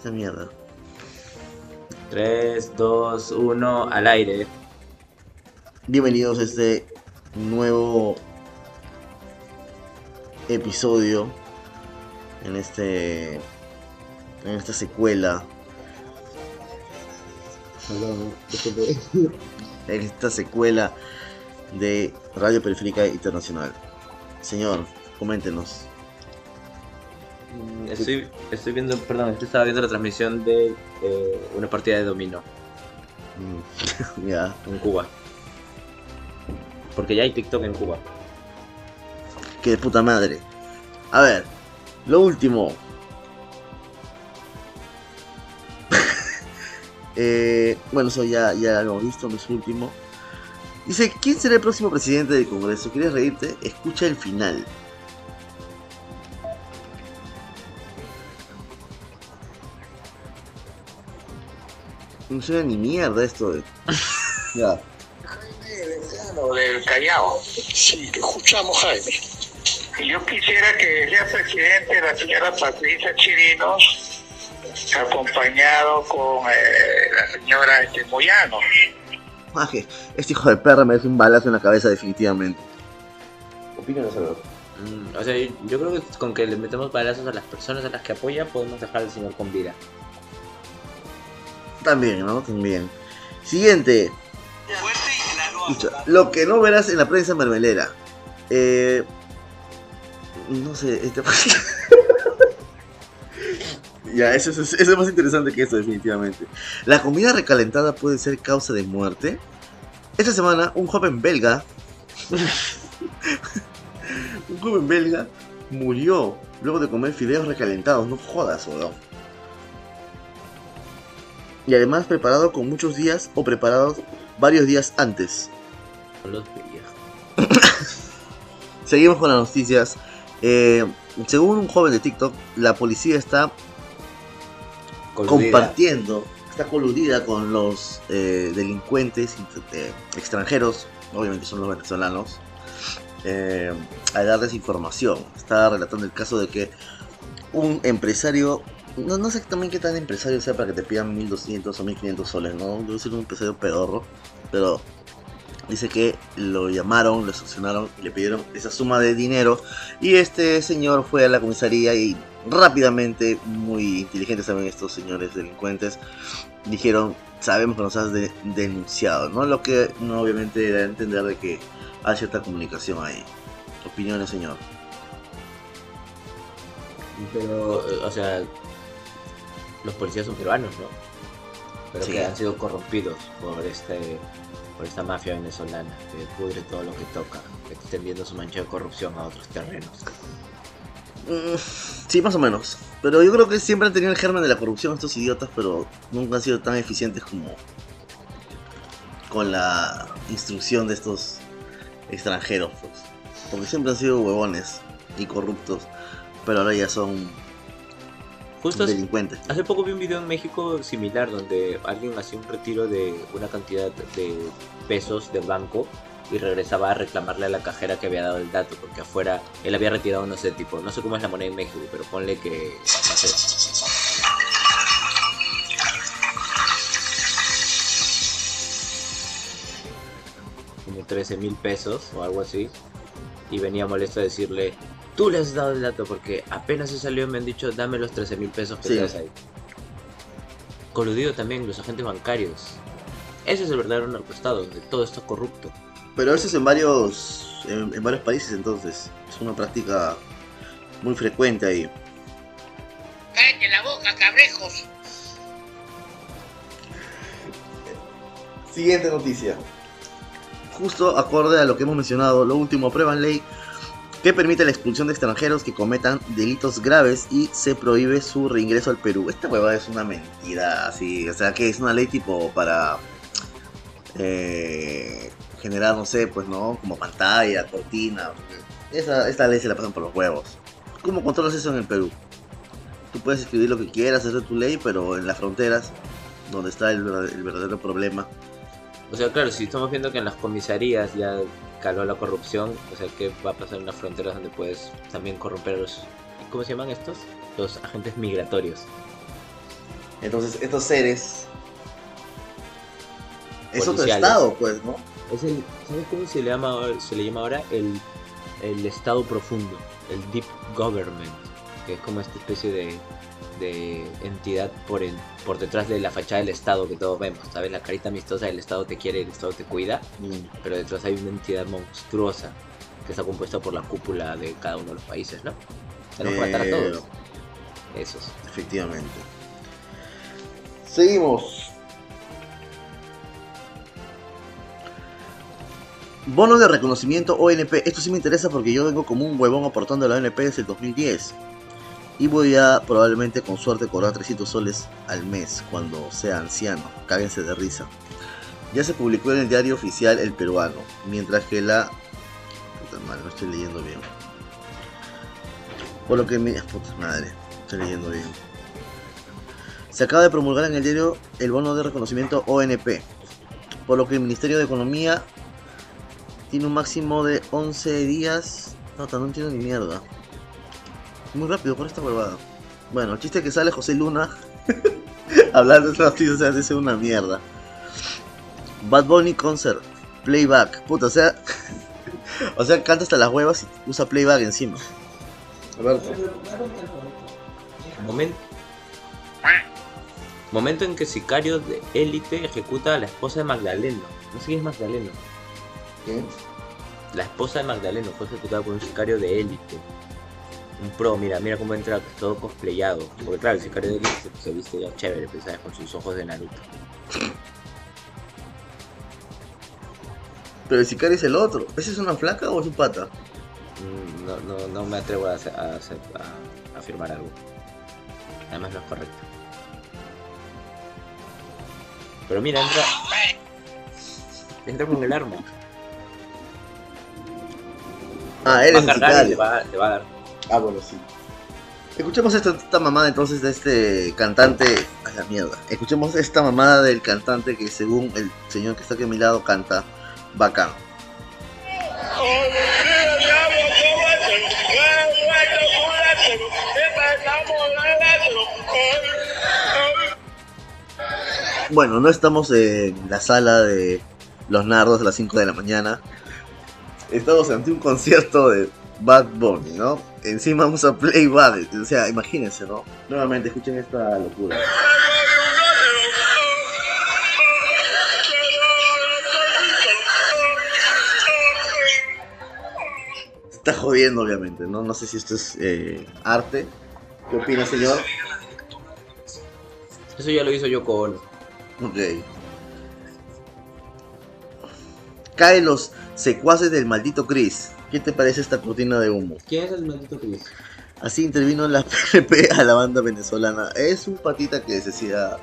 es esta mierda? 3, 2, 1, al aire. Bienvenidos a este nuevo episodio en este en esta secuela en esta secuela de Radio Periférica Internacional. Señor, coméntenos. Mm, Estoy, estoy viendo, perdón, estoy estaba viendo la transmisión de eh, una partida de dominó Mm, ya. en Cuba. Porque ya hay TikTok en Cuba. Que de puta madre. A ver, lo último. Eh, bueno, eso ya, ya lo hemos visto, no es último. Dice, ¿quién será el próximo presidente del Congreso? ¿Quieres reírte? Escucha el final. No suena ni mierda esto de... ya. o del Callao. Sí, te escuchamos, Jaime. Y yo quisiera que sea presidente la señora Patricia Chirinos, acompañado con eh, la señora este, Moyano. Maje, este hijo de perra merece un balazo en la cabeza definitivamente. Opino solo. Mm, o sea, yo, yo creo que con que le metemos balazos a las personas a las que apoya, podemos dejar al señor con vida. También, ¿no? También. Siguiente. Lo que no verás en la prensa mermelera. Eh, no sé, este... ya, eso, es- más interesante que eso, definitivamente. La comida recalentada puede ser causa de muerte. Esta semana, un joven belga. un joven belga murió luego de comer fideos recalentados. No jodas, weón. Y además preparado con muchos días o preparados varios días antes. Los. Seguimos con las noticias. Eh, según un joven de TikTok, la policía está Coludida. compartiendo, está coludida con los eh, delincuentes eh, extranjeros, obviamente son los venezolanos, a darles información. Está relatando el caso de que un empresario, no, no sé también qué tan empresario sea para que te pidan 1200 o 1500 soles, ¿no? Debe ser un empresario pedorro, pero dice que lo llamaron, lo extorsionaron y le pidieron esa suma de dinero y este señor fue a la comisaría y rápidamente, muy inteligentes también estos señores delincuentes, dijeron, sabemos que nos has de- denunciado, ¿no? Lo que no obviamente da a entender de que hay cierta comunicación ahí. Opiniones, señor. Pero, eh, o sea, los policías son peruanos, ¿no? Pero Sí. que han sido corrompidos por este por esta mafia venezolana que pudre todo lo que toca, extendiendo su mancha de corrupción a otros terrenos. Mm, sí, más o menos. Pero yo creo que siempre han tenido el germen de la corrupción estos idiotas, pero nunca han sido tan eficientes como con la instrucción de estos extranjeros, pues. Porque siempre han sido huevones y corruptos, pero ahora ya son Justo hace- poco vi un video en México similar donde alguien hacía un retiro de una cantidad de pesos del banco y regresaba a reclamarle a la cajera que había dado el dato porque afuera él había retirado no sé tipo no sé cómo es la moneda en México pero ponle que no sé, como 13 mil pesos o algo así. Y venía molesto a decirle, tú le has dado el dato porque apenas se salió me han dicho, dame los 13 mil pesos que Sí. traes ahí. Coludido también los agentes bancarios. Ese es el verdadero narcoestado, donde todo está corrupto. Pero eso es en varios, en, en varios países, entonces. Es una práctica muy frecuente ahí. ¡Cállate la boca, cabrejos! Siguiente noticia. Justo acorde a lo que hemos mencionado, lo último, aprueban ley que permite la expulsión de extranjeros que cometan delitos graves y se prohíbe su reingreso al Perú. Esta huevada es una mentira, así, o sea que es una ley tipo para eh, generar, no sé, pues no, como pantalla, cortina. Esa, esta ley se la pasan por los huevos. ¿Cómo controlas eso en el Perú? Tú puedes escribir lo que quieras, hacer tu ley, pero en las fronteras, donde está el, el verdadero problema, O sea, claro, si estamos viendo que en las comisarías ya caló la corrupción, o sea, ¿qué va a pasar en las fronteras donde puedes también corromper a los... ¿Cómo se llaman estos? Los agentes migratorios. Entonces, estos seres. Es otro estado, pues, ¿no? Es el, ¿Sabes cómo se le llama, ahora- se le llama ahora? El, el estado profundo, el deep government, que es como esta especie de, de entidad por, el, por detrás de la fachada del estado que todos vemos, ¿sabes? La carita amistosa del estado te quiere, el estado te cuida, pero detrás hay una entidad monstruosa que está compuesta por la cúpula de cada uno de los países, ¿no? Tenemos que matar a Eh, todos. Esos. Efectivamente. Seguimos. Bono de reconocimiento ONP. Esto sí me interesa porque yo vengo como un huevón aportando a la ONP desde el 2010. Y voy a probablemente con suerte cobrar 300 soles al mes cuando sea anciano. Cáguense de risa. Ya se publicó en el diario oficial El Peruano. Mientras que la... Puta madre, no estoy leyendo bien. Por lo que mi... Puta madre, estoy leyendo bien. Se acaba de promulgar en el diario el bono de reconocimiento ONP. Por lo que el Ministerio de Economía tiene un máximo de 11 días. No, no entiendo ni mierda. Muy rápido por esta huevada. Bueno, el chiste es que sale José Luna hablando de estas noticias, o sea, dice una mierda. Bad Bunny Concert, playback. Puta, o sea, o sea, canta hasta las huevas y usa playback encima. A ver, Momento. Momento en que sicario de élite ejecuta a la esposa de Magdaleno. No sé quién es Magdaleno. ¿qué? La esposa de Magdaleno fue ejecutada por un sicario de élite. Un pro, mira, mira cómo entra todo cosplayado. Porque claro, el sicario de se, se viste ya chévere, pues, ¿sabes? con sus ojos de Naruto. Pero el sicario es el otro. ¿Ese es una flaca o es un pata? Mm, No, no, no me atrevo a, hacer- a, hacer- a afirmar algo. Además no es correcto. Pero mira, entra. Entra con el arma. Ah, eres va a cargar y le va, le va a dar. Ah, bueno, sí. Escuchemos esta, esta mamada entonces de este cantante. A la mierda. Escuchemos esta mamada del cantante que según el señor que está aquí a mi lado canta bacán. Bueno, no estamos en la sala de los nardos a las 5 de la mañana. Estamos ante un concierto de Bad Bunny, ¿no? Encima vamos a playback, o sea, imagínense, ¿no? Nuevamente, escuchen esta locura. Está jodiendo, obviamente, ¿no? No sé si esto es eh, arte. ¿Qué opina, señor? Eso ya lo hizo yo con. Ok. Caen los secuaces del maldito Chris. ¿Qué te parece esta cortina de humo? ¿Quién es el maldito Chris? Así intervino la PNP a la banda venezolana. Es un patita que se decía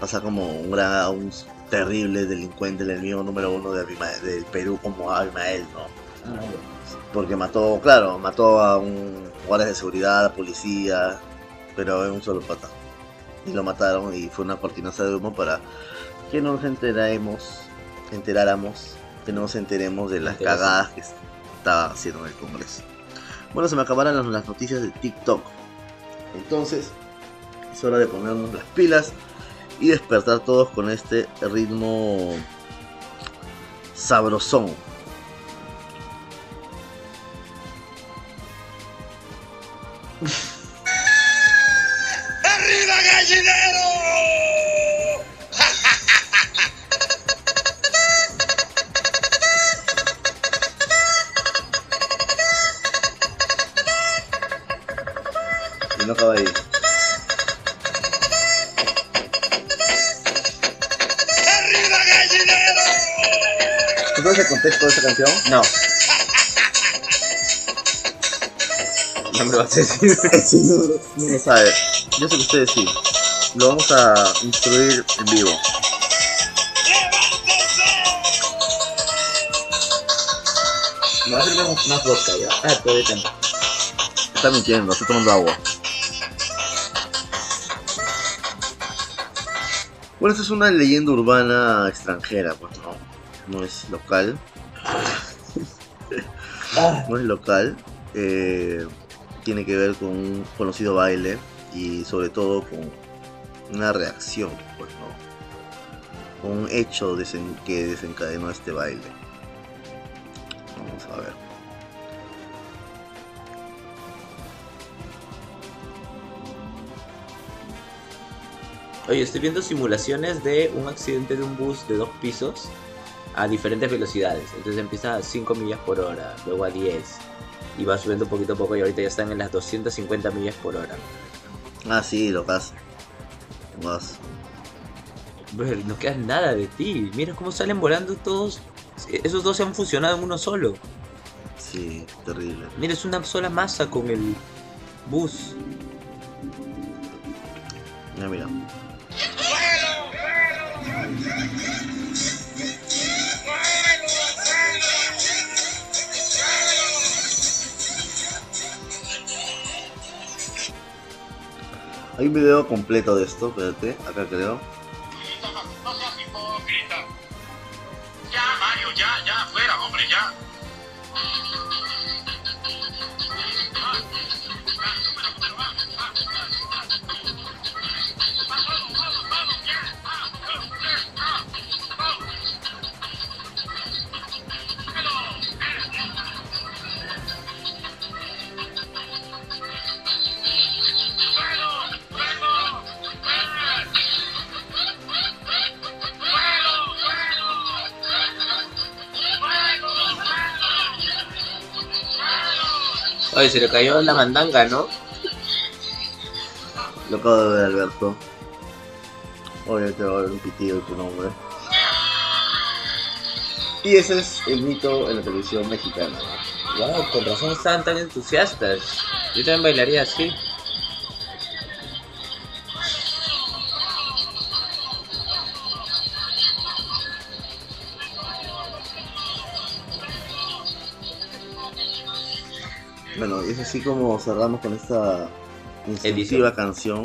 pasa como un gran, un terrible delincuente, el enemigo número uno de Abima- del Perú como Abimael, ¿no? Porque mató, claro, mató a un guardia de seguridad, a policía, pero en un solo pata. Y lo mataron y fue una cortinaza de humo para que nos enteremos, enteráramos, que no nos enteremos de las cagadas que estaba haciendo en el Congreso. Bueno, se me acabaron las, las noticias de TikTok. Entonces, es hora de ponernos las pilas y despertar todos con este ritmo sabrosón. ¡Arriba, gallinero! Canción? No. No me lo vas a decir. Sí, no, no, no lo sabe. Yo sé que ustedes sí. Lo vamos a instruir en vivo. Me va a servir más, más vodka ya. Ah, todavía tengo. Está mintiendo, está tomando agua. Bueno, esta es una leyenda urbana extranjera, pues no. No es local. No es local. Eh, tiene que ver con un conocido baile y sobre todo con una reacción, pues no. Un hecho que desencadenó este baile. Vamos a ver. Oye, estoy viendo simulaciones de un accidente de un bus de dos pisos a diferentes velocidades. Entonces empieza a 5 millas por hora, luego a 10. Y va subiendo poquito a poco y ahorita ya están en las 250 millas por hora. Ah, sí, lo. Vas. Bro, no queda nada de ti. Mira cómo salen volando todos. Esos dos se han fusionado en uno solo. Sí, terrible. Mira, es una sola masa con el bus. Ya mira. Hay un video completo de esto, espérate, acá creo. Oye, se le cayó la mandanga, ¿no? Lo acabo de ver, Alberto. Oye, te va a ver un pitido de tu nombre. Y ese es el mito en la televisión mexicana. Wow, con razón estaban tan entusiastas. Yo también bailaría así. Bueno, y es así como cerramos con esta instructiva canción